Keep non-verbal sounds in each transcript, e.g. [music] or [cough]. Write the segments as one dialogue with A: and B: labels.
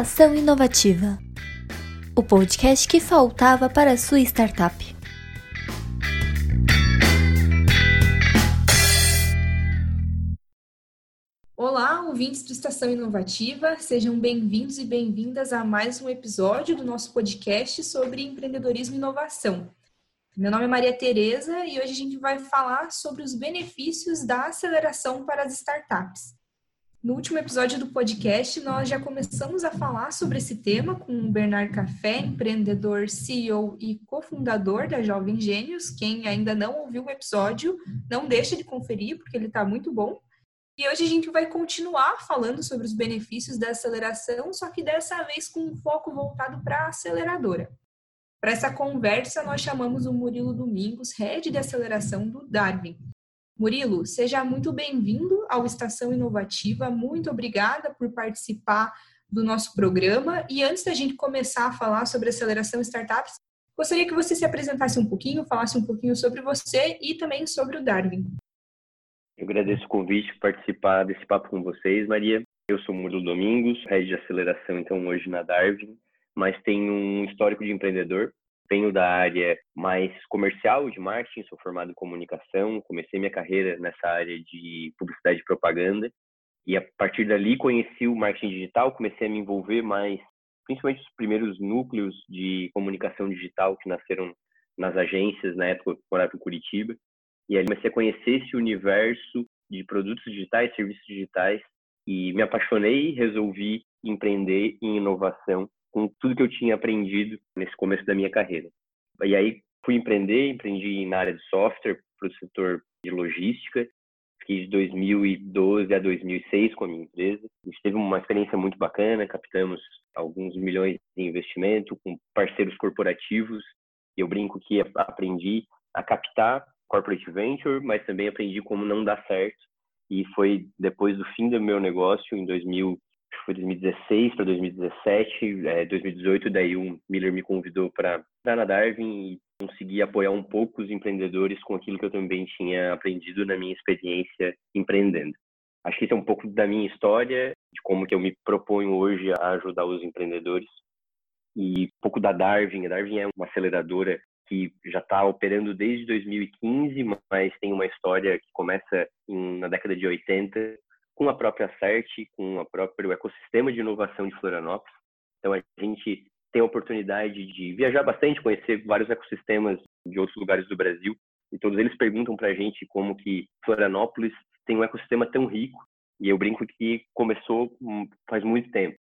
A: Estação Inovativa o podcast que faltava para sua startup.
B: Olá, ouvintes do Estação Inovativa, sejam bem-vindos e bem-vindas a mais um episódio do nosso podcast sobre empreendedorismo e inovação. Meu nome é Maria Tereza e hoje a gente vai falar sobre os benefícios da aceleração para as startups. No último episódio do podcast, nós já começamos a falar sobre esse tema com o Bernard Café, empreendedor, CEO e cofundador da Jovem Gênios. Quem ainda não ouviu o episódio, não deixa de conferir, porque ele está muito bom. E hoje a gente vai continuar falando sobre os benefícios da aceleração, só que dessa vez com um foco voltado para a aceleradora. Para essa conversa, nós chamamos o Murilo Domingos, head de aceleração do Darwin. Murilo, seja muito bem-vindo ao Estação Inovativa. Muito obrigada por participar do nosso programa. E antes da gente começar a falar sobre aceleração startups, gostaria que você se apresentasse um pouquinho, falasse um pouquinho sobre você e também sobre o Darwin.
C: Eu agradeço o convite para participar desse papo com vocês, Maria. Eu sou Murilo Domingos, head de aceleração, então, hoje na Darwin, mas tenho um histórico de empreendedor venho da área mais comercial de marketing, sou formado em comunicação, comecei minha carreira nessa área de publicidade e propaganda e a partir dali conheci o marketing digital, comecei a me envolver mais, principalmente os primeiros núcleos de comunicação digital que nasceram nas agências, na época eu morava em Curitiba, e aí comecei a conhecer esse universo de produtos digitais, serviços digitais, e me apaixonei e resolvi empreender em inovação com tudo que eu tinha aprendido nesse começo da minha carreira. E aí fui empreender, empreendi na área de software para o setor de logística. Fiquei de 2012 a 2006 com a minha empresa. A gente teve uma experiência muito bacana, captamos alguns milhões de investimento com parceiros corporativos. Eu brinco que aprendi a captar corporate venture, mas também aprendi como não dar certo. E foi depois do fim do meu negócio, em 2000, foi 2016 para 2017, é, 2018, daí o Miller me convidou para estar na Darwin e conseguir apoiar um pouco os empreendedores com aquilo que eu também tinha aprendido na minha experiência empreendendo. Acho que isso é um pouco da minha história, de como que eu me proponho hoje a ajudar os empreendedores e um pouco da Darwin. A Darwin é uma aceleradora que já está operando desde 2015, mas tem uma história que começa na década de 80 com a própria CERT, com o próprio ecossistema de inovação de Florianópolis. Então, a gente tem a oportunidade de viajar bastante, conhecer vários ecossistemas de outros lugares do Brasil, e todos eles perguntam para a gente como que Florianópolis tem um ecossistema tão rico, e eu brinco que começou faz muito tempo.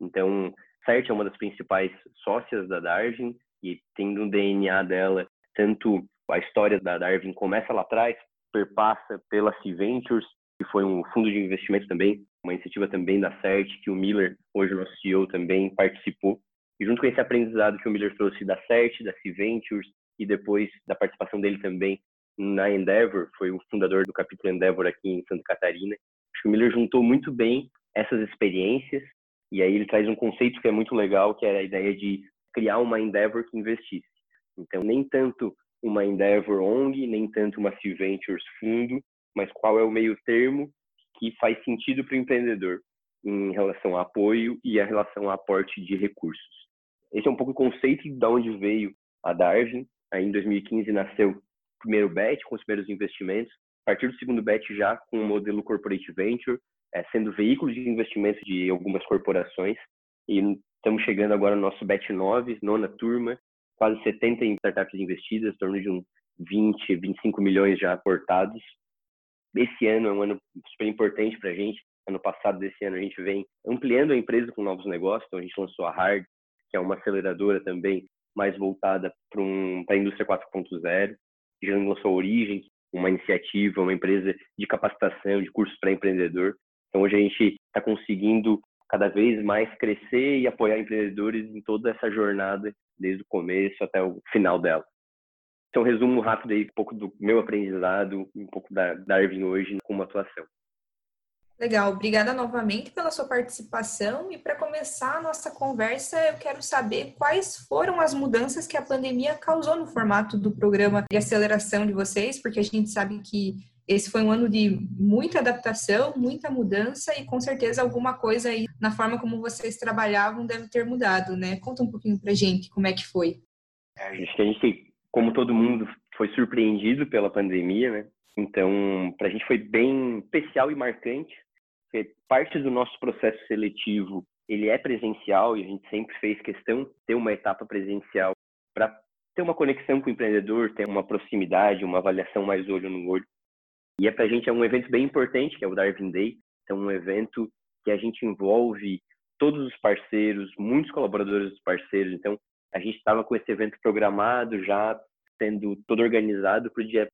C: Então, CERT é uma das principais sócias da Darwin, e tendo um DNA dela, tanto a história da Darwin começa lá atrás, perpassa pela C Ventures, que foi um fundo de investimento também, uma iniciativa também da CERT, que o Miller, hoje o nosso CEO, também participou. E junto com esse aprendizado que o Miller trouxe da CERT, da C Ventures, e depois da participação dele também na Endeavor, foi o fundador do capítulo Endeavor aqui em Santa Catarina. Acho que o Miller juntou muito bem essas experiências e aí ele traz um conceito que é muito legal, que é a ideia de criar uma Endeavor que investisse. Então, nem tanto uma Endeavor ONG, nem tanto uma C Ventures fundo, mas qual é o meio termo que faz sentido para o empreendedor em relação a apoio e a relação a aporte de recursos. Esse é um pouco o conceito de onde veio a Darwin. Aí em 2015 nasceu o primeiro bet com os primeiros investimentos. A partir do segundo bet já com o modelo corporate venture, é, sendo veículo de investimento de algumas corporações. E estamos chegando agora no nosso bet 9, nona turma, quase 70 startups investidas, em torno de uns 20, 25 milhões já aportados esse ano é um ano super importante para a gente. Ano passado, desse ano, a gente vem ampliando a empresa com novos negócios. Então, a gente lançou a Hard, que é uma aceleradora também mais voltada para um, a indústria 4.0. Já lançou a Origem, uma iniciativa, uma empresa de capacitação, de cursos para empreendedor. Então, hoje a gente está conseguindo cada vez mais crescer e apoiar empreendedores em toda essa jornada, desde o começo até o final dela. Então, resumo rápido aí um pouco do meu aprendizado, um pouco da Darwin hoje como atuação.
B: Legal, obrigada novamente pela sua participação. E para começar a nossa conversa, eu quero saber quais foram as mudanças que a pandemia causou no formato do programa de aceleração de vocês, porque a gente sabe que esse foi um ano de muita adaptação, muita mudança e com certeza alguma coisa aí na forma como vocês trabalhavam deve ter mudado, né? Conta um pouquinho pra gente como é que foi.
C: É, acho que a gente, como todo mundo, foi surpreendido pela pandemia, né? Então, para a gente foi bem especial e marcante, porque parte do nosso processo seletivo ele é presencial e a gente sempre fez questão de ter uma etapa presencial para ter uma conexão com o empreendedor, ter uma proximidade, uma avaliação mais olho no olho. E é para a gente é um evento bem importante, que é o Darwin Day. Então, um evento que a gente envolve todos os parceiros, muitos colaboradores dos parceiros. Então, a gente estava com esse evento programado, já sendo todo organizado para o dia,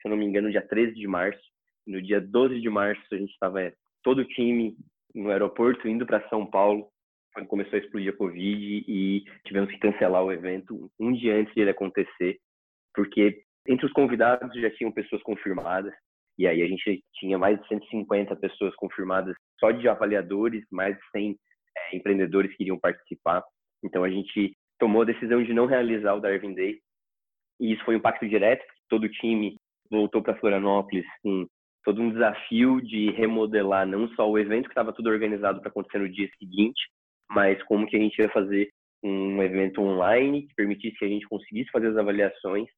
C: se eu não me engano, dia 13 de março. No dia 12 de março, a gente estava todo o time no aeroporto indo para São Paulo quando começou a explodir a Covid e tivemos que cancelar o evento um dia antes de ele acontecer, porque entre os convidados já tinham pessoas confirmadas, e aí a gente tinha mais de 150 pessoas confirmadas só de avaliadores, mais de 100 é, empreendedores que iriam participar. Então a gente tomou a decisão de não realizar o Darwin Day. E isso foi um impacto direto, porque todo o time voltou para Florianópolis com todo um desafio de remodelar não só o evento que estava tudo organizado para acontecer no dia seguinte, mas como que a gente ia fazer um evento online que permitisse que a gente conseguisse fazer as avaliações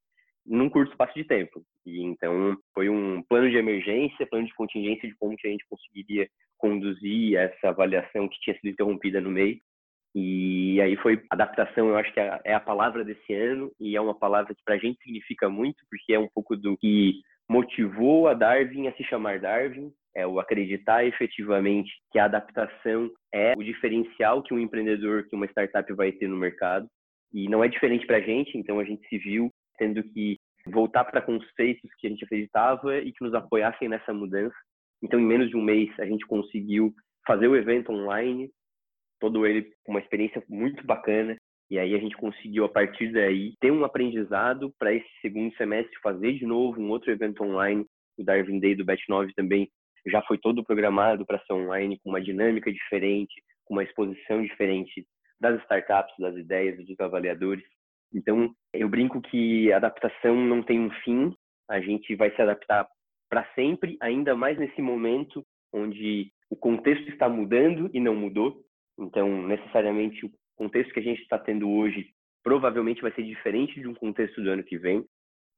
C: num curto espaço de tempo. E então foi um plano de emergência, plano de contingência de como que a gente conseguiria conduzir essa avaliação que tinha sido interrompida no meio. E aí foi adaptação, eu acho que é, é a palavra desse ano e é uma palavra que para a gente significa muito, porque é um pouco do que motivou a Darwin a se chamar Darwin, é o acreditar efetivamente que a adaptação é o diferencial que um empreendedor, que uma startup vai ter no mercado. E não é diferente para a gente, então a gente se viu tendo que voltar para conceitos que a gente acreditava e que nos apoiassem nessa mudança. Então, em menos de um mês, a gente conseguiu fazer o evento online, todo ele com uma experiência muito bacana. E aí a gente conseguiu, a partir daí, ter um aprendizado para esse segundo semestre fazer de novo um outro evento online. O Darwin Day do Bet 9 também já foi todo programado para ser online, com uma dinâmica diferente, com uma exposição diferente das startups, das ideias, dos avaliadores. Então, eu brinco que a adaptação não tem um fim, a gente vai se adaptar para sempre, ainda mais nesse momento onde o contexto está mudando e não mudou. Então, necessariamente, o contexto que a gente está tendo hoje provavelmente vai ser diferente de um contexto do ano que vem.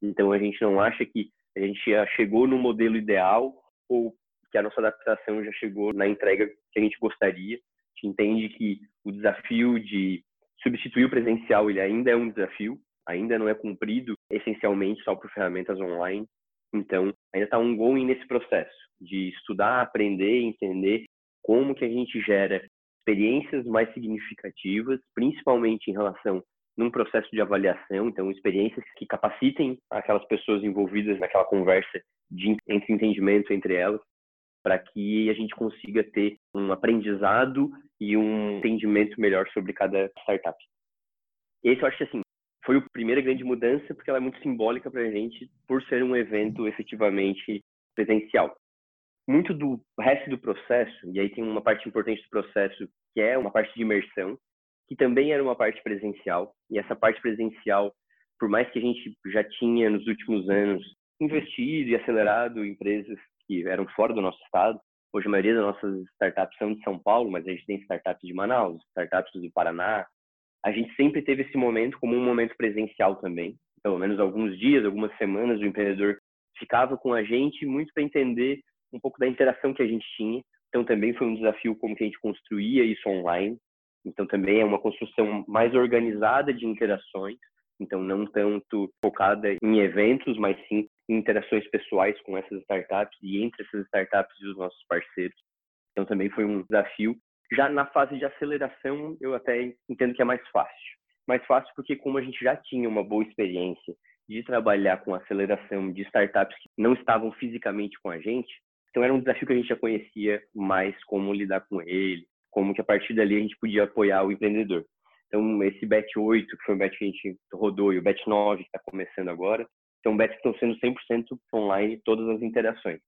C: Então, a gente não acha que a gente já chegou no modelo ideal ou que a nossa adaptação já chegou na entrega que a gente gostaria. A gente entende que o desafio de substituir o presencial ele ainda é um desafio, ainda não é cumprido essencialmente só por ferramentas online. Então, ainda está um going nesse processo de estudar, aprender, entender como que a gente gera experiências mais significativas, principalmente em relação num processo de avaliação, então experiências que capacitem aquelas pessoas envolvidas naquela conversa de entre entendimento entre elas, para que a gente consiga ter um aprendizado e um entendimento melhor sobre cada startup. Esse eu acho que assim foi a primeira grande mudança porque ela é muito simbólica para a gente por ser um evento efetivamente presencial muito do resto do processo, e aí tem uma parte importante do processo que é uma parte de imersão, que também era uma parte presencial, e essa parte presencial, por mais que a gente já tinha nos últimos anos investido e acelerado empresas que eram fora do nosso estado, hoje a maioria das nossas startups são de São Paulo, mas a gente tem startups de Manaus, startups do Paraná, a gente sempre teve esse momento como um momento presencial também, pelo menos alguns dias, algumas semanas, o empreendedor ficava com a gente muito para entender um pouco da interação que a gente tinha. Então também foi um desafio como que a gente construía isso online. Então também é uma construção mais organizada de interações. Então não tanto focada em eventos, mas sim em interações pessoais com essas startups e entre essas startups e os nossos parceiros. Então também foi um desafio. Já na fase de aceleração, eu até entendo que é mais fácil. Mais fácil porque como a gente já tinha uma boa experiência de trabalhar com aceleração de startups que não estavam fisicamente com a gente, então era um desafio que a gente já conhecia mais como lidar com ele, como que a partir dali a gente podia apoiar o empreendedor. Então esse BET 8, que foi um BET que a gente rodou, e o BET 9, que está começando agora, são BETs que estão sendo 100% online todas as interações.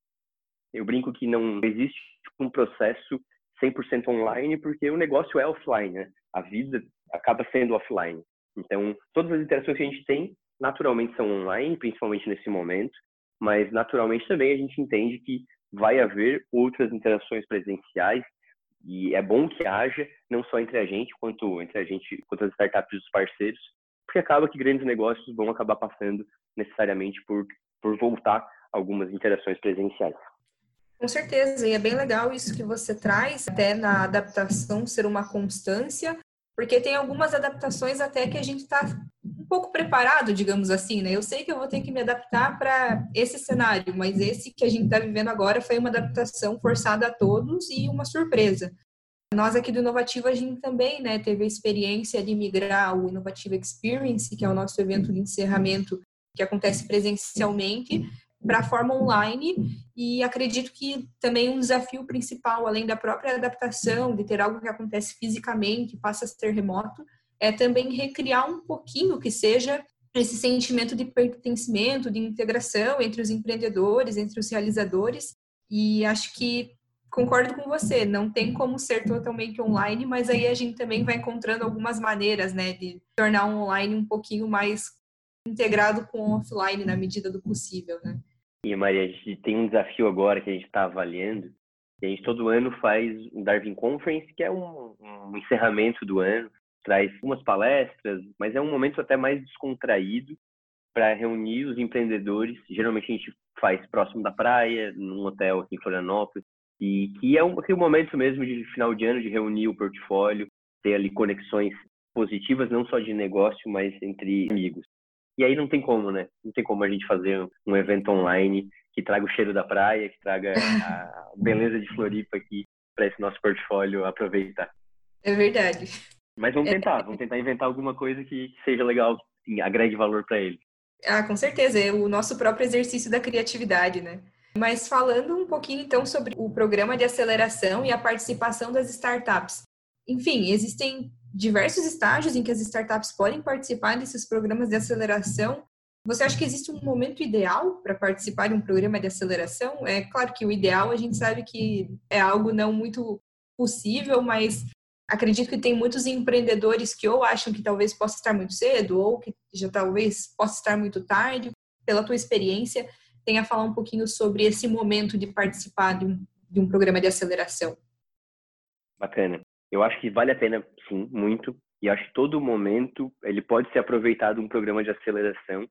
C: Eu brinco que não existe um processo 100% online porque o negócio é offline, né? A vida acaba sendo offline. Então, todas as interações que a gente tem, naturalmente, são online, principalmente nesse momento, mas naturalmente também a gente entende que vai haver outras interações presenciais e é bom que haja não só entre a gente quanto entre a gente quanto as startups e os parceiros, porque acaba que grandes negócios vão acabar passando necessariamente por por voltar algumas interações presenciais.
B: Com certeza, e é bem legal isso que você traz, até na adaptação ser uma constância, porque tem algumas adaptações até que a gente está um pouco preparado, digamos assim, né? Eu sei que eu vou ter que me adaptar para esse cenário, mas esse que a gente está vivendo agora foi uma adaptação forçada a todos e uma surpresa. Nós aqui do Inovativo, a gente também né, teve a experiência de migrar o Innovative Experience, que é o nosso evento de encerramento que acontece presencialmente, para a forma online e acredito que também um desafio principal, além da própria adaptação, de ter algo que acontece fisicamente, passa a ser remoto, é também recriar um pouquinho que seja esse sentimento de pertencimento, de integração entre os empreendedores, entre os realizadores. E acho que concordo com você, não tem como ser totalmente online, mas aí a gente também vai encontrando algumas maneiras, né, de tornar o online um pouquinho mais integrado com o offline na medida do possível, né?
C: E Maria, a gente tem um desafio agora que a gente está avaliando. a gente todo ano faz um Darwin Conference, que é um, um encerramento do ano, traz umas palestras, mas é um momento até mais descontraído para reunir os empreendedores. Geralmente a gente faz próximo da praia, num hotel aqui em Florianópolis, e que é um, um momento mesmo de final de ano de reunir o portfólio, ter ali conexões positivas, não só de negócio, mas entre amigos. E aí não tem como, né? Não tem como a gente fazer um evento online que traga o cheiro da praia, que traga a [laughs] beleza de Floripa aqui para esse nosso portfólio aproveitar.
B: É verdade.
C: Mas vamos é. tentar, vamos tentar inventar alguma coisa que seja legal, que agregue valor para ele.
B: Ah, com certeza, é o nosso próprio exercício da criatividade, né? Mas falando um pouquinho então sobre o programa de aceleração e a participação das startups. Enfim, existem diversos estágios em que as startups podem participar desses programas de aceleração. Você acha que existe um momento ideal para participar de um programa de aceleração? É claro que o ideal a gente sabe que é algo não muito possível, mas acredito que tem muitos empreendedores que ou acham que talvez possa estar muito cedo ou que já talvez possa estar muito tarde. Pela tua experiência, tenha a falar um pouquinho sobre esse momento de participar de um, de um programa de aceleração.
C: Bacana. Eu acho que vale a pena, sim, muito. E acho que todo momento ele pode ser aproveitado um programa de aceleração,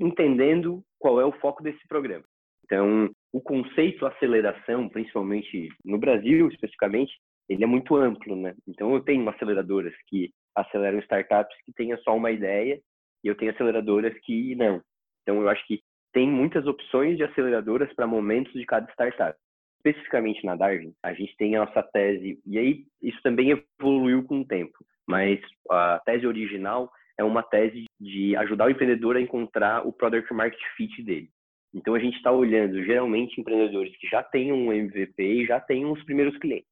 C: entendendo qual é o foco desse programa. Então, o conceito aceleração, principalmente no Brasil especificamente, ele é muito amplo, né? Então, eu tenho aceleradoras que aceleram startups que tenham só uma ideia e eu tenho aceleradoras que não. Então, eu acho que tem muitas opções de aceleradoras para momentos de cada startup especificamente na Darwin, a gente tem a nossa tese, e aí isso também evoluiu com o tempo, mas a tese original é uma tese de ajudar o empreendedor a encontrar o product market fit dele. Então a gente está olhando geralmente empreendedores que já têm um MVP e já têm os primeiros clientes.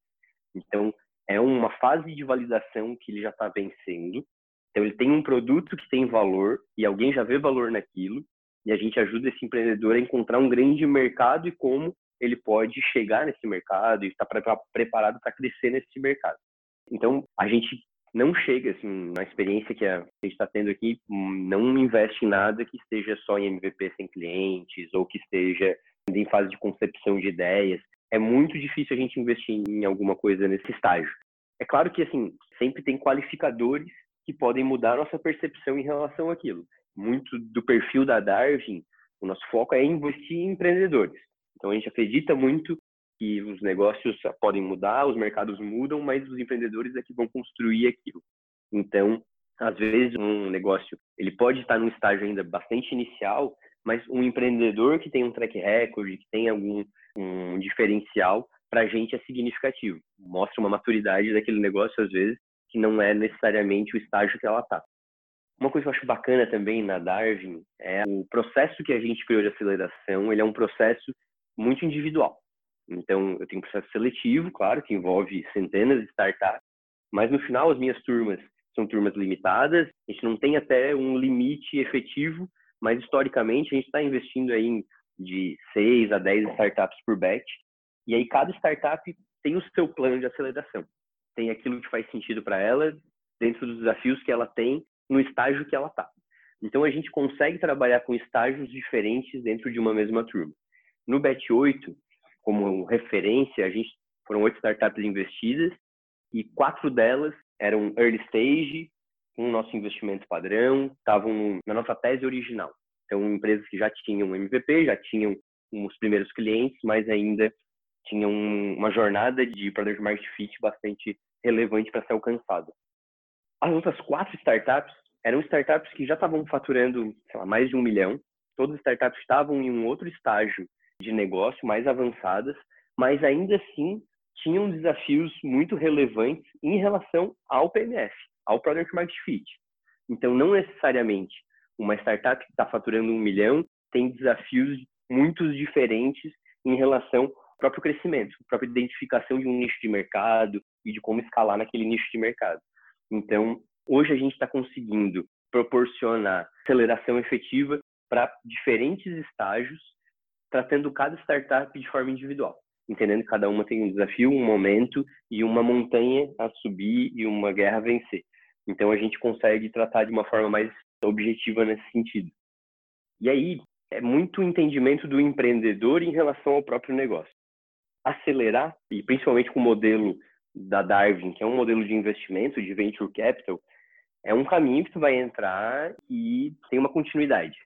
C: Então é uma fase de validação que ele já está vencendo. Então ele tem um produto que tem valor e alguém já vê valor naquilo e a gente ajuda esse empreendedor a encontrar um grande mercado e como ele pode chegar nesse mercado e estar preparado para crescer nesse mercado. Então, a gente não chega, assim, na experiência que a gente está tendo aqui, não investe em nada que esteja só em MVP sem clientes ou que esteja em fase de concepção de ideias. É muito difícil a gente investir em alguma coisa nesse estágio. É claro que, assim, sempre tem qualificadores que podem mudar nossa percepção em relação àquilo. Muito do perfil da Darwin, o nosso foco é investir em empreendedores. Então a gente acredita muito que os negócios podem mudar, os mercados mudam, mas os empreendedores é que vão construir aquilo. Então, às vezes um negócio ele pode estar num estágio ainda bastante inicial, mas um empreendedor que tem um track record, que tem algum um diferencial, para a gente é significativo. Mostra uma maturidade daquele negócio às vezes que não é necessariamente o estágio que ela está. Uma coisa que eu acho bacana também na Darwin é o processo que a gente criou de aceleração. Ele é um processo muito individual. Então, eu tenho um processo seletivo, claro, que envolve centenas de startups, mas no final as minhas turmas são turmas limitadas, a gente não tem até um limite efetivo, mas historicamente a gente está investindo aí de 6 a 10 startups por batch, e aí cada startup tem o seu plano de aceleração. Tem aquilo que faz sentido para ela, dentro dos desafios que ela tem, no estágio que ela está. Então a gente consegue trabalhar com estágios diferentes dentro de uma mesma turma. No BET 8, como referência, a gente foram oito startups investidas e quatro delas eram early stage, com o nosso investimento padrão, estavam na nossa tese original. Então, empresas que já tinham MVP, já tinham os primeiros clientes, mas ainda tinham uma jornada de Product Market Fit bastante relevante para ser alcançada. As outras quatro startups eram startups que já estavam faturando lá, mais de um milhão. Todas as startups estavam em um outro estágio de negócio, mais avançadas, mas ainda assim tinham desafios muito relevantes em relação ao PMF, ao Product Market Fit. Então, não necessariamente uma startup que está faturando um milhão tem desafios muito diferentes em relação ao próprio crescimento, a própria identificação de um nicho de mercado e de como escalar naquele nicho de mercado. Então, hoje a gente está conseguindo proporcionar aceleração efetiva para diferentes estágios, tratando cada startup de forma individual, entendendo que cada uma tem um desafio, um momento e uma montanha a subir e uma guerra a vencer. Então, a gente consegue tratar de uma forma mais objetiva nesse sentido. E aí, é muito entendimento do empreendedor em relação ao próprio negócio. Acelerar, e principalmente com o modelo da Darwin, que é um modelo de investimento, de venture capital, é um caminho que tu vai entrar e tem uma continuidade.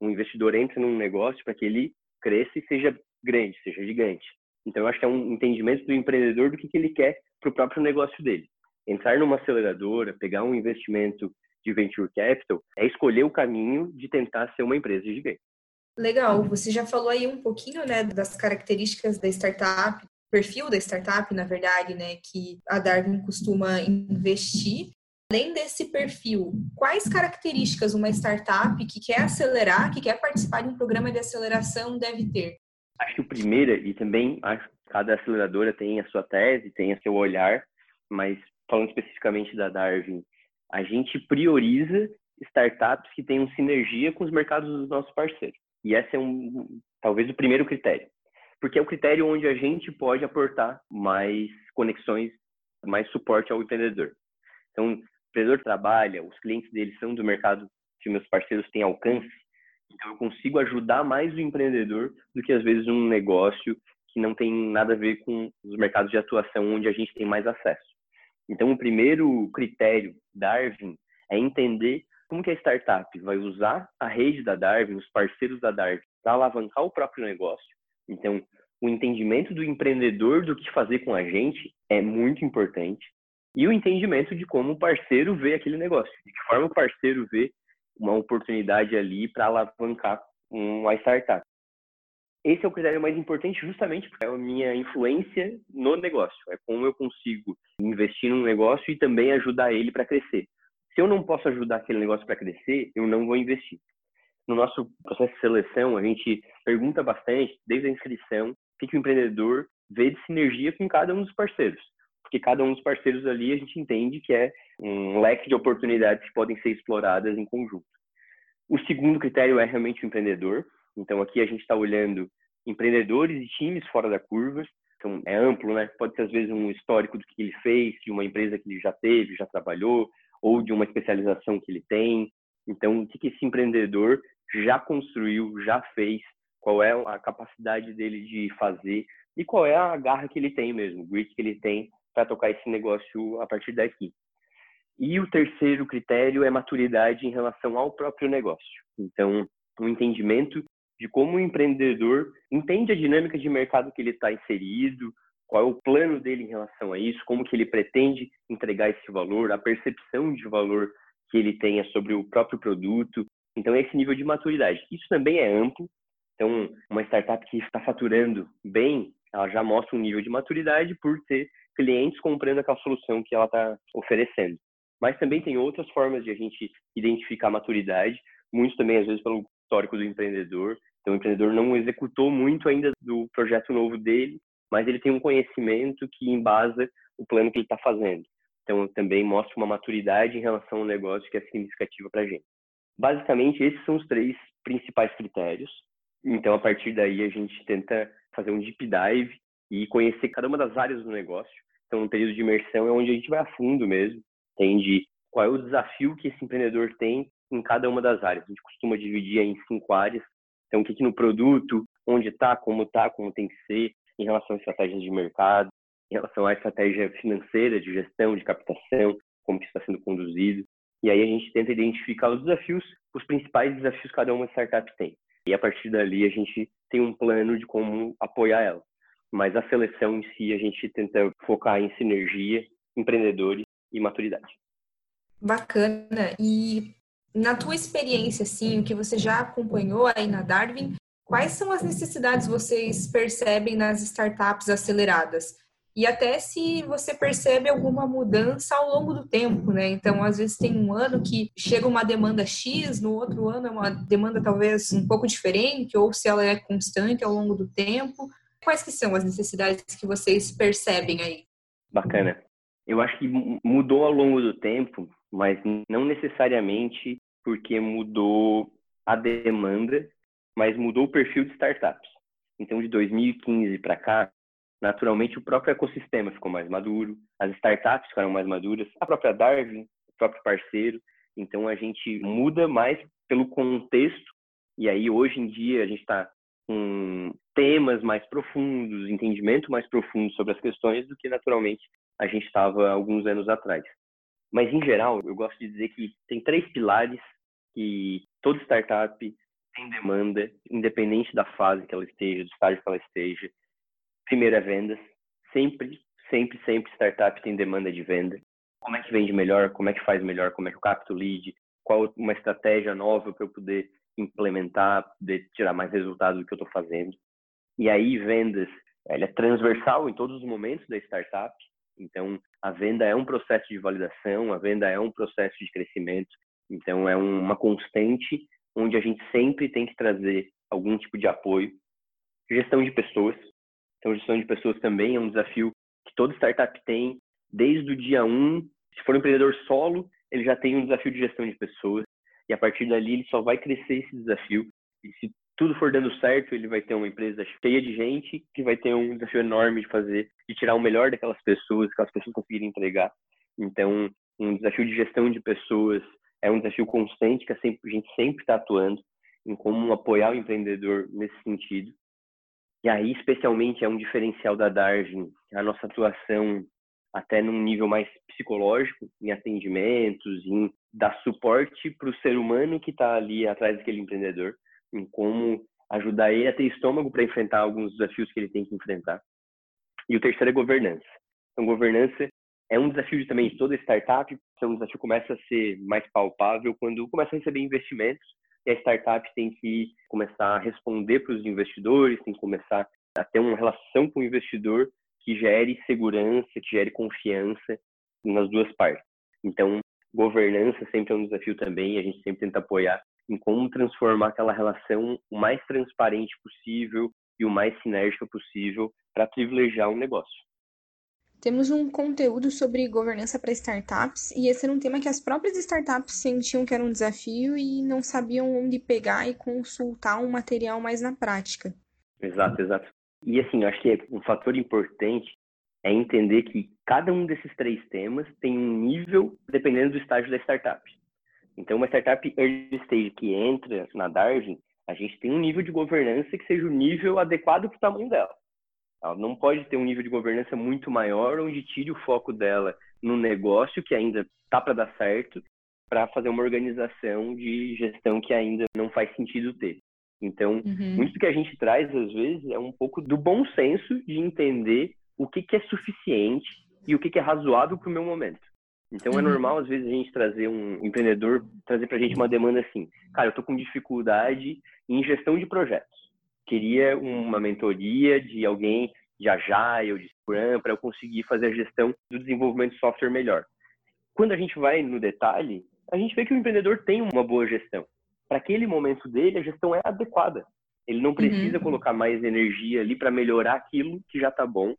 C: Um investidor entra num negócio para que ele cresça e seja grande, seja gigante. Então, eu acho que é um entendimento do empreendedor do que, que ele quer para o próprio negócio dele. Entrar numa aceleradora, pegar um investimento de venture capital, é escolher o caminho de tentar ser uma empresa gigante.
B: Legal, você já falou aí um pouquinho, né, das características da startup, perfil da startup, na verdade, né, que a Darwin costuma investir. Além desse perfil, quais características uma startup que quer acelerar, que quer participar de um programa de aceleração deve ter?
C: Acho que o primeiro, e também acho que cada aceleradora tem a sua tese, tem o seu olhar, mas falando especificamente da Darwin, a gente prioriza startups que tenham sinergia com os mercados dos nossos parceiros. E esse é um, talvez o primeiro critério, porque é o critério onde a gente pode aportar mais conexões, mais suporte ao empreendedor. Então, empreendedor trabalha, os clientes dele são do mercado que meus parceiros têm alcance, então eu consigo ajudar mais o empreendedor do que às vezes um negócio que não tem nada a ver com os mercados de atuação onde a gente tem mais acesso. Então, o primeiro critério Darwin é entender como que a startup vai usar a rede da Darwin, os parceiros da Darwin, para alavancar o próprio negócio. Então, o entendimento do empreendedor do que fazer com a gente é muito importante e o entendimento de como o parceiro vê aquele negócio, de que forma o parceiro vê uma oportunidade ali para alavancar uma startup. Esse é o critério mais importante justamente porque é a minha influência no negócio, é como eu consigo investir num negócio e também ajudar ele para crescer. Se eu não posso ajudar aquele negócio para crescer, eu não vou investir. No nosso processo de seleção, a gente pergunta bastante, desde a inscrição, o que, o empreendedor vê de sinergia com cada um dos parceiros. Porque cada um dos parceiros ali a gente entende que é um leque de oportunidades que podem ser exploradas em conjunto. O segundo critério é realmente o empreendedor. Então, aqui a gente está olhando empreendedores e times fora da curva. Então, é amplo, né? Pode ser, às vezes, um histórico do que ele fez, de uma empresa que ele já teve, já trabalhou, ou de uma especialização que ele tem. Então, o que esse empreendedor já construiu, já fez, qual é a capacidade dele de fazer e qual é a garra que ele tem mesmo, o grit que ele tem para tocar esse negócio a partir daqui. E o terceiro critério é maturidade em relação ao próprio negócio. Então, um entendimento de como o empreendedor entende a dinâmica de mercado que ele está inserido, qual é o plano dele em relação a isso, como que ele pretende entregar esse valor, a percepção de valor que ele tenha sobre o próprio produto. Então, esse nível de maturidade. Isso também é amplo. Então, uma startup que está faturando bem, ela já mostra um nível de maturidade por ter clientes comprando aquela solução que ela está oferecendo. Mas também tem outras formas de a gente identificar a maturidade, muitos também, às vezes, pelo histórico do empreendedor. Então, o empreendedor não executou muito ainda do projeto novo dele, mas ele tem um conhecimento que embasa o plano que ele está fazendo. Então, também mostra uma maturidade em relação ao negócio que é significativa para a gente. Basicamente, esses são os três principais critérios. Então, a partir daí, a gente tenta fazer um deep dive e conhecer cada uma das áreas do negócio. Então, no período de imersão é onde a gente vai a fundo mesmo, entende qual é o desafio que esse empreendedor tem em cada uma das áreas. A gente costuma dividir em cinco áreas. Então, o que, que no produto, onde está, como está, como tem que ser, em relação a estratégias de mercado, em relação à estratégia financeira, de gestão, de captação, como que está sendo conduzido. E aí a gente tenta identificar os desafios, os principais desafios que cada uma startup tem. E a partir dali a gente tem um plano de como apoiar ela. Mas a seleção em si a gente tenta focar em sinergia, empreendedores e maturidade.
B: Bacana. E na tua experiência, assim, o que você já acompanhou aí na Darwin, quais são as necessidades vocês percebem nas startups aceleradas? E até se você percebe alguma mudança ao longo do tempo, né? Então, às vezes tem um ano que chega uma demanda X, no outro ano é uma demanda talvez um pouco diferente, ou se ela é constante ao longo do tempo. Quais que são as necessidades que vocês percebem aí?
C: Bacana. Eu acho que mudou ao longo do tempo, mas não necessariamente porque mudou a demanda, mas mudou o perfil de startups. Então, de 2015 para cá, naturalmente o próprio ecossistema ficou mais maduro, as startups ficaram mais maduras, a própria Darwin, o próprio parceiro. Então, a gente muda mais pelo contexto. E aí, hoje em dia, a gente está com temas mais profundos, entendimento mais profundo sobre as questões do que naturalmente a gente estava alguns anos atrás. Mas, em geral, eu gosto de dizer que tem três pilares que toda startup tem demanda, independente da fase que ela esteja, do estágio que ela esteja. Primeiro é vendas. Sempre, sempre, sempre startup tem demanda de venda. Como é que vende melhor? Como é que faz melhor? Como é que eu capto lead? Qual uma estratégia nova para eu poder implementar, poder tirar mais resultado do que eu estou fazendo? E aí, vendas, ela é transversal em todos os momentos da startup. Então, a venda é um processo de validação, a venda é um processo de crescimento. Então, é uma constante onde a gente sempre tem que trazer algum tipo de apoio. Gestão de pessoas. Então, gestão de pessoas também é um desafio que toda startup tem desde o dia 1. Se for um empreendedor solo, ele já tem um desafio de gestão de pessoas. E a partir dali, ele só vai crescer esse desafio. E se tudo for dando certo, ele vai ter uma empresa cheia de gente que vai ter um desafio enorme de fazer, de tirar o melhor daquelas pessoas, aquelas pessoas conseguirem entregar. Então, um desafio de gestão de pessoas é um desafio constante que a gente sempre está atuando em como apoiar o empreendedor nesse sentido. E aí, especialmente, é um diferencial da Darwin, a nossa atuação até num nível mais psicológico, em atendimentos, em dar suporte para o ser humano que está ali atrás daquele empreendedor em como ajudar ele a ter estômago para enfrentar alguns desafios que ele tem que enfrentar. E o terceiro é governança. Então, governança é um desafio também de toda startup, então um desafio começa a ser mais palpável quando começa a receber investimentos e a startup tem que começar a responder para os investidores, tem que começar a ter uma relação com o investidor que gere segurança, que gere confiança nas duas partes. Então, governança sempre é um desafio também, a gente sempre tenta apoiar em como transformar aquela relação o mais transparente possível e o mais sinérgica possível para privilegiar um negócio.
B: Temos um conteúdo sobre governança para startups e esse era um tema que as próprias startups sentiam que era um desafio e não sabiam onde pegar e consultar um material mais na prática.
C: Exato, exato. E assim, acho que um fator importante é entender que cada um desses três temas tem um nível dependendo do estágio da startup. Então, uma startup early stage que entra na Darwin, a gente tem um nível de governança que seja o nível adequado para o tamanho dela. Ela não pode ter um nível de governança muito maior, onde tire o foco dela no negócio que ainda está para dar certo, para fazer uma organização de gestão que ainda não faz sentido ter. Então, uhum. muito do que a gente traz, às vezes, é um pouco do bom senso de entender o que, que é suficiente e o que, que é razoável para o meu momento. Então é uhum. normal, às vezes, a gente trazer um empreendedor, trazer para a gente uma demanda assim. Cara, eu estou com dificuldade em gestão de projetos. Queria uma mentoria de alguém de Agile, de Scrum, para eu conseguir fazer a gestão do desenvolvimento de software melhor. Quando a gente vai no detalhe, a gente vê que o empreendedor tem uma boa gestão. Para aquele momento dele, a gestão é adequada. Ele não precisa uhum. colocar mais energia ali para melhorar aquilo que já está bom,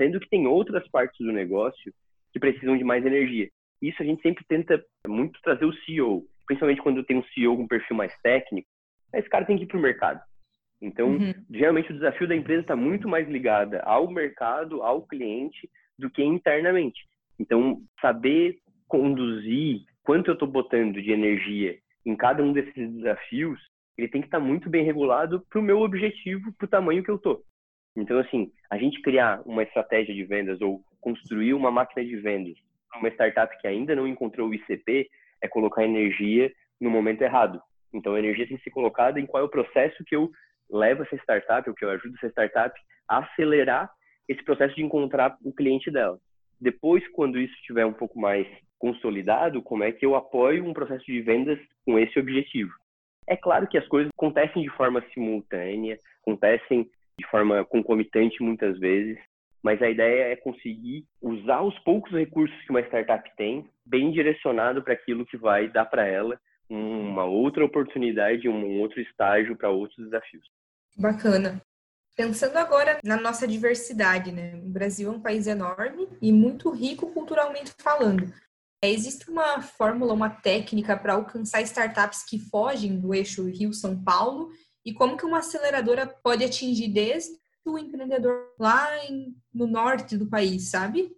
C: sendo que tem outras partes do negócio que precisam de mais energia. Isso a gente sempre tenta muito trazer o CEO, principalmente quando tem um CEO com um perfil mais técnico, esse cara tem que ir para o mercado. Então, uhum. geralmente o desafio da empresa está muito mais ligada ao mercado, ao cliente, do que internamente. Então, saber conduzir quanto eu estou botando de energia em cada um desses desafios, ele tem que estar muito bem regulado para o meu objetivo, para o tamanho que eu tô. Então, assim, a gente criar uma estratégia de vendas ou construir uma máquina de vendas uma startup que ainda não encontrou o ICP é colocar energia no momento errado. Então, a energia tem que ser colocada em qual é o processo que eu levo essa startup, ou que eu ajudo essa startup a acelerar esse processo de encontrar o cliente dela. Depois, quando isso estiver um pouco mais consolidado, como é que eu apoio um processo de vendas com esse objetivo? É claro que as coisas acontecem de forma simultânea, acontecem de forma concomitante muitas vezes, mas a ideia é conseguir usar os poucos recursos que uma startup tem, bem direcionado para aquilo que vai dar para ela uma outra oportunidade, um outro estágio para outros desafios.
B: Bacana. Pensando agora na nossa diversidade, né? O Brasil é um país enorme e muito rico culturalmente falando. É, existe uma fórmula, uma técnica para alcançar startups que fogem do eixo Rio-São Paulo e como que uma aceleradora pode atingir desde o empreendedor lá em, no norte do país, sabe?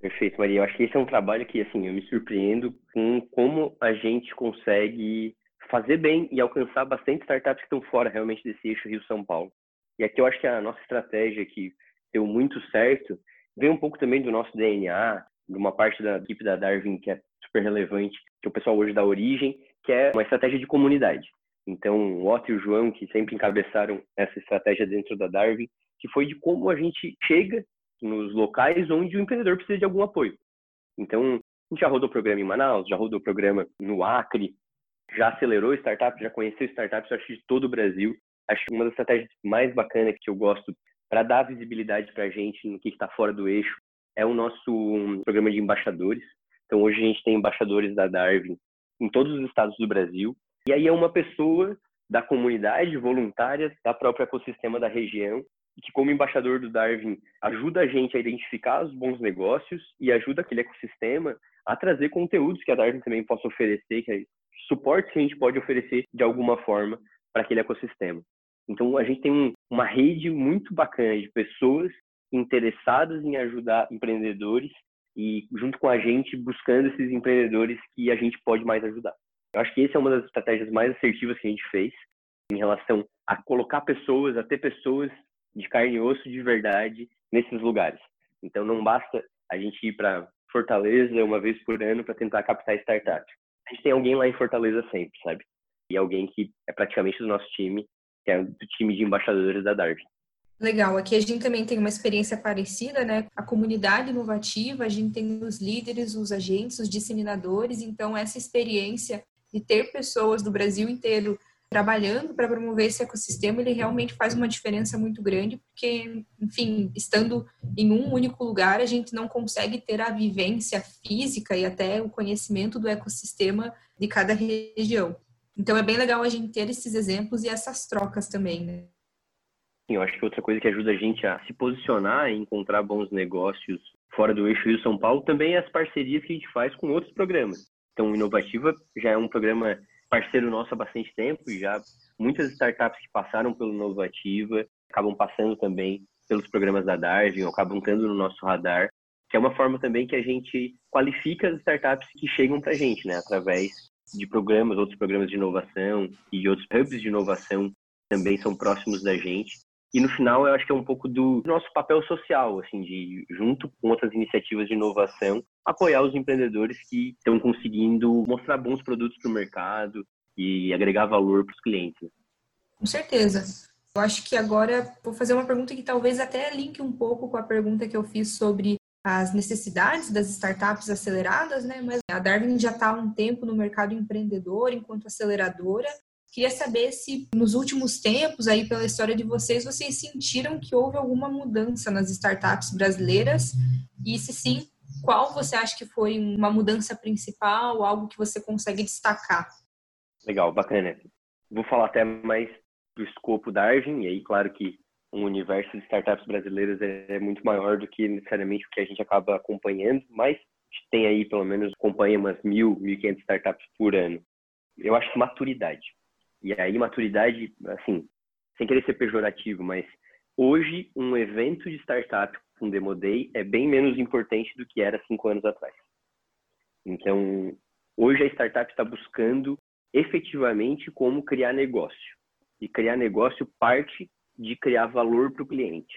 C: Perfeito, Maria. Eu acho que esse é um trabalho que, assim, eu me surpreendo com como a gente consegue fazer bem e alcançar bastante startups que estão fora realmente desse eixo Rio-São Paulo. E aqui eu acho que a nossa estratégia que deu muito certo vem um pouco também do nosso DNA, de uma parte da equipe da Darwin que é super relevante, que o pessoal hoje dá origem, que é uma estratégia de comunidade. Então, o Otto e o João, que sempre encabeçaram essa estratégia dentro da Darwin, que foi de como a gente chega nos locais onde o empreendedor precisa de algum apoio. Então, a gente já rodou o programa em Manaus, já rodou o programa no Acre, já acelerou startups, já conheceu startups, acho de todo o Brasil. Acho que uma das estratégias mais bacanas que eu gosto para dar visibilidade para a gente no que está fora do eixo é o nosso programa de embaixadores. Então, hoje a gente tem embaixadores da Darwin em todos os estados do Brasil. E aí é uma pessoa da comunidade voluntária, da própria ecossistema da região, que como embaixador do Darwin ajuda a gente a identificar os bons negócios e ajuda aquele ecossistema a trazer conteúdos que a Darwin também possa oferecer, que é suporte que a gente pode oferecer de alguma forma para aquele ecossistema. Então a gente tem um, uma rede muito bacana de pessoas interessadas em ajudar empreendedores e junto com a gente buscando esses empreendedores que a gente pode mais ajudar. Eu acho que essa é uma das estratégias mais assertivas que a gente fez em relação a colocar pessoas, a ter pessoas de carne e osso de verdade nesses lugares. Então não basta a gente ir para Fortaleza uma vez por ano para tentar captar startup. A gente tem alguém lá em Fortaleza sempre, sabe? E alguém que é praticamente do nosso time, que é do time de embaixadores da Darwin.
B: Legal, aqui a gente também tem uma experiência parecida, né? A comunidade inovativa, a gente tem os líderes, os agentes, os disseminadores, então essa experiência de ter pessoas do Brasil inteiro trabalhando para promover esse ecossistema, ele realmente faz uma diferença muito grande, porque, enfim, estando em um único lugar, a gente não consegue ter a vivência física e até o conhecimento do ecossistema de cada região. Então, é bem legal a gente ter esses exemplos e essas trocas também, né?
C: Sim, eu acho que outra coisa que ajuda a gente a se posicionar e encontrar bons negócios fora do eixo Rio-São Paulo também é as parcerias que a gente faz com outros programas. Então, Inovativa já é um programa parceiro nosso há bastante tempo já muitas startups que passaram pelo Inovativa acabam passando também pelos programas da Darwin, acabam entrando no nosso radar, que é uma forma também que a gente qualifica as startups que chegam para a gente, né, através de programas, outros programas de inovação e outros hubs de inovação também são próximos da gente. E no final, eu acho que é um pouco do nosso papel social, assim, de junto com outras iniciativas de inovação, apoiar os empreendedores que estão conseguindo mostrar bons produtos para o mercado e agregar valor para os clientes.
B: Com certeza. Eu acho que agora vou fazer uma pergunta que talvez até linke um pouco com a pergunta que eu fiz sobre as necessidades das startups aceleradas, né? Mas a Darwin já está há um tempo no mercado empreendedor enquanto aceleradora Queria saber se nos últimos tempos, aí pela história de vocês, vocês sentiram que houve alguma mudança nas startups brasileiras e se sim, qual você acha que foi uma mudança principal, algo que você consegue destacar?
C: Legal, bacana. Vou falar até mais do escopo da Arvin, e aí claro que um universo de startups brasileiras é muito maior do que necessariamente o que a gente acaba acompanhando, mas tem aí pelo menos acompanha umas mil, mil e quinhentas startups por ano. Eu acho que maturidade. E aí, maturidade, assim, sem querer ser pejorativo, mas hoje um evento de startup com Demo Day é bem menos importante do que era cinco anos atrás. Então, hoje a startup está buscando efetivamente como criar negócio. E criar negócio parte de criar valor para o cliente.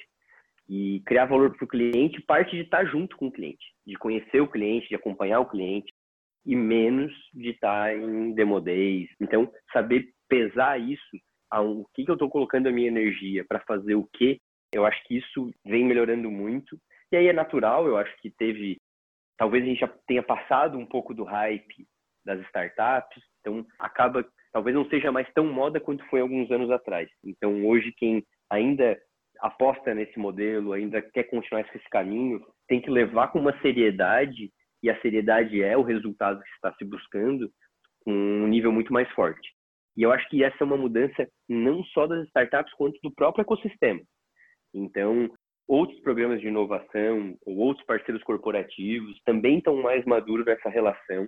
C: E criar valor para o cliente parte de estar junto com o cliente, de conhecer o cliente, de acompanhar o cliente, e menos de estar em demo days. Então, saber pesar isso, o que, que eu estou colocando a minha energia para fazer o quê, eu acho que isso vem melhorando muito. E aí é natural, eu acho que teve. Talvez a gente já tenha passado um pouco do hype das startups, então acaba. Talvez não seja mais tão moda quanto foi alguns anos atrás. Então, hoje, quem ainda aposta nesse modelo, ainda quer continuar esse caminho, tem que levar com uma seriedade, e a seriedade é o resultado que está se buscando, com um nível muito mais forte. E eu acho que essa é uma mudança não só das startups, quanto do próprio ecossistema. Então, outros programas de inovação ou outros parceiros corporativos também estão mais maduros nessa relação,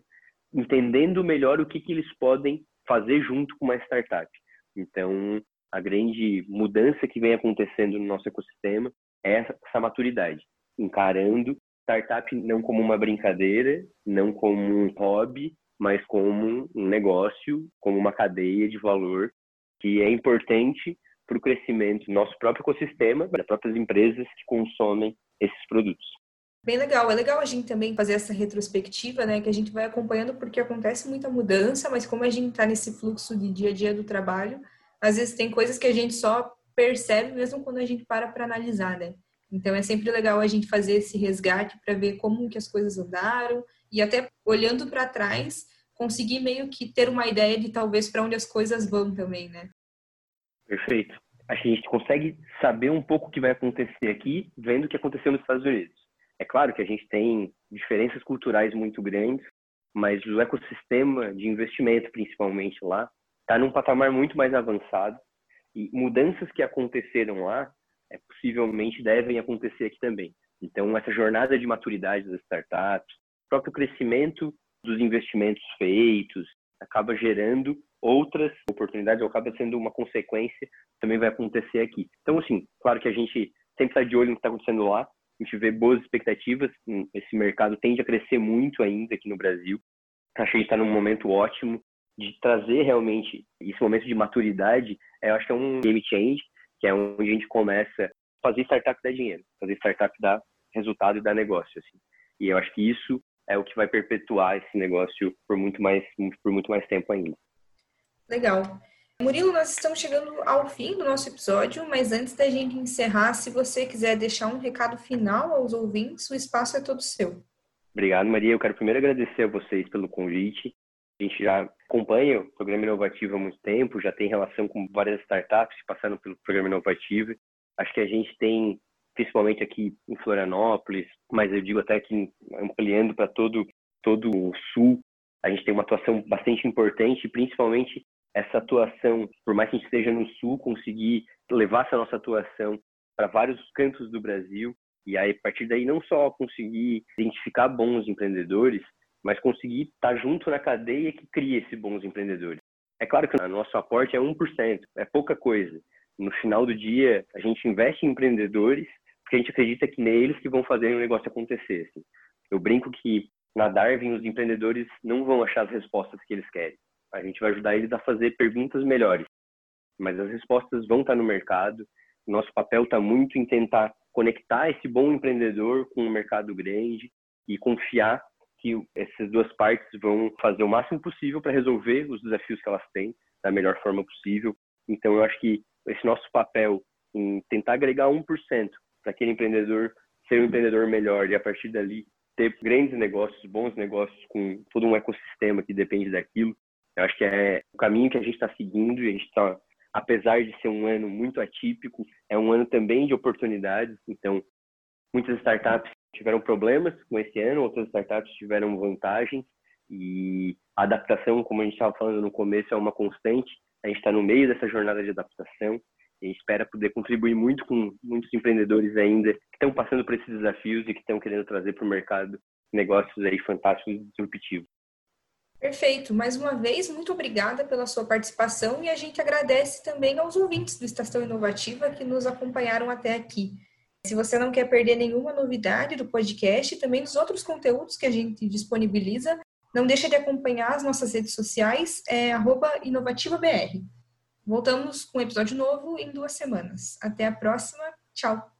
C: entendendo melhor o que, que eles podem fazer junto com uma startup. Então, a grande mudança que vem acontecendo no nosso ecossistema é essa maturidade, encarando startup não como uma brincadeira, não como um hobby, mas como um negócio, como uma cadeia de valor que é importante para o crescimento do nosso próprio ecossistema, das próprias empresas que consomem esses produtos.
B: Bem legal. É legal a gente também fazer essa retrospectiva, né? Que a gente vai acompanhando porque acontece muita mudança, mas como a gente está nesse fluxo de dia a dia do trabalho, às vezes tem coisas que a gente só percebe mesmo quando a gente para para analisar, né? Então é sempre legal a gente fazer esse resgate para ver como que as coisas andaram e até olhando para trás conseguir meio que ter uma ideia de talvez para onde as coisas vão também, né?
C: Perfeito. A gente consegue saber um pouco o que vai acontecer aqui, vendo o que aconteceu nos Estados Unidos. É claro que a gente tem diferenças culturais muito grandes, mas o ecossistema de investimento, principalmente lá, está num patamar muito mais avançado e mudanças que aconteceram lá é, possivelmente devem acontecer aqui também. Então, essa jornada de maturidade das startups, próprio crescimento dos investimentos feitos, acaba gerando outras oportunidades, ou acaba sendo uma consequência, também vai acontecer aqui. Então, assim, claro que a gente sempre está de olho no que está acontecendo lá, a gente vê boas expectativas, hum, esse mercado tende a crescer muito ainda aqui no Brasil. Acho que a gente está num momento ótimo de trazer realmente esse momento de maturidade, eu acho que é um game change, que é onde a gente começa a fazer startup dar dinheiro, fazer startup dar resultado e dar negócio, assim. E eu acho que isso é o que vai perpetuar esse negócio por muito mais por muito mais tempo ainda.
B: Legal. Murilo, nós estamos chegando ao fim do nosso episódio, mas antes da gente encerrar, se você quiser deixar um recado final aos ouvintes, o espaço é todo seu.
C: Obrigado, Maria. Eu quero primeiro agradecer a vocês pelo convite. A gente já acompanha o programa inovativo há muito tempo, já tem relação com várias startups que passaram pelo programa inovativo. Acho que a gente tem, principalmente aqui em Florianópolis, mas eu digo até que ampliando para todo todo o sul, a gente tem uma atuação bastante importante, principalmente essa atuação, por mais que a gente esteja no sul, conseguir levar essa nossa atuação para vários cantos do Brasil e aí a partir daí não só conseguir identificar bons empreendedores, mas conseguir estar junto na cadeia que cria esses bons empreendedores. É claro que o nosso aporte é 1%, é pouca coisa. No final do dia, a gente investe em empreendedores porque a gente acredita que neles que vão fazer o negócio acontecer. Assim. Eu brinco que na Darwin os empreendedores não vão achar as respostas que eles querem. A gente vai ajudar eles a fazer perguntas melhores. Mas as respostas vão estar no mercado. Nosso papel está muito em tentar conectar esse bom empreendedor com o um mercado grande e confiar que essas duas partes vão fazer o máximo possível para resolver os desafios que elas têm da melhor forma possível. Então, eu acho que esse nosso papel em tentar agregar 1% para aquele empreendedor ser um empreendedor melhor e a partir dali ter grandes negócios, bons negócios com todo um ecossistema que depende daquilo, eu acho que é o caminho que a gente está seguindo e a gente está, apesar de ser um ano muito atípico, é um ano também de oportunidades. Então, muitas startups tiveram problemas com esse ano, outras startups tiveram vantagens e a adaptação, como a gente estava falando no começo, é uma constante. A gente está no meio dessa jornada de adaptação e espera poder contribuir muito com muitos empreendedores ainda que estão passando por esses desafios e que estão querendo trazer para o mercado negócios aí fantásticos e disruptivos.
B: Perfeito. Mais uma vez, muito obrigada pela sua participação e a gente agradece também aos ouvintes do Estação Inovativa que nos acompanharam até aqui. Se você não quer perder nenhuma novidade do podcast e também dos outros conteúdos que a gente disponibiliza, Não deixa de acompanhar as nossas redes sociais, é inovativabr. Voltamos com um episódio novo em duas semanas. Até a próxima. Tchau!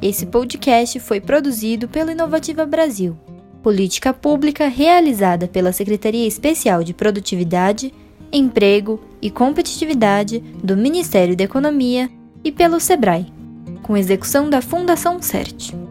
A: Esse podcast foi produzido pelo Inovativa Brasil, política pública realizada pela Secretaria Especial de Produtividade, Emprego e Competitividade do Ministério da Economia e pelo SEBRAE com execução da Fundação CERT.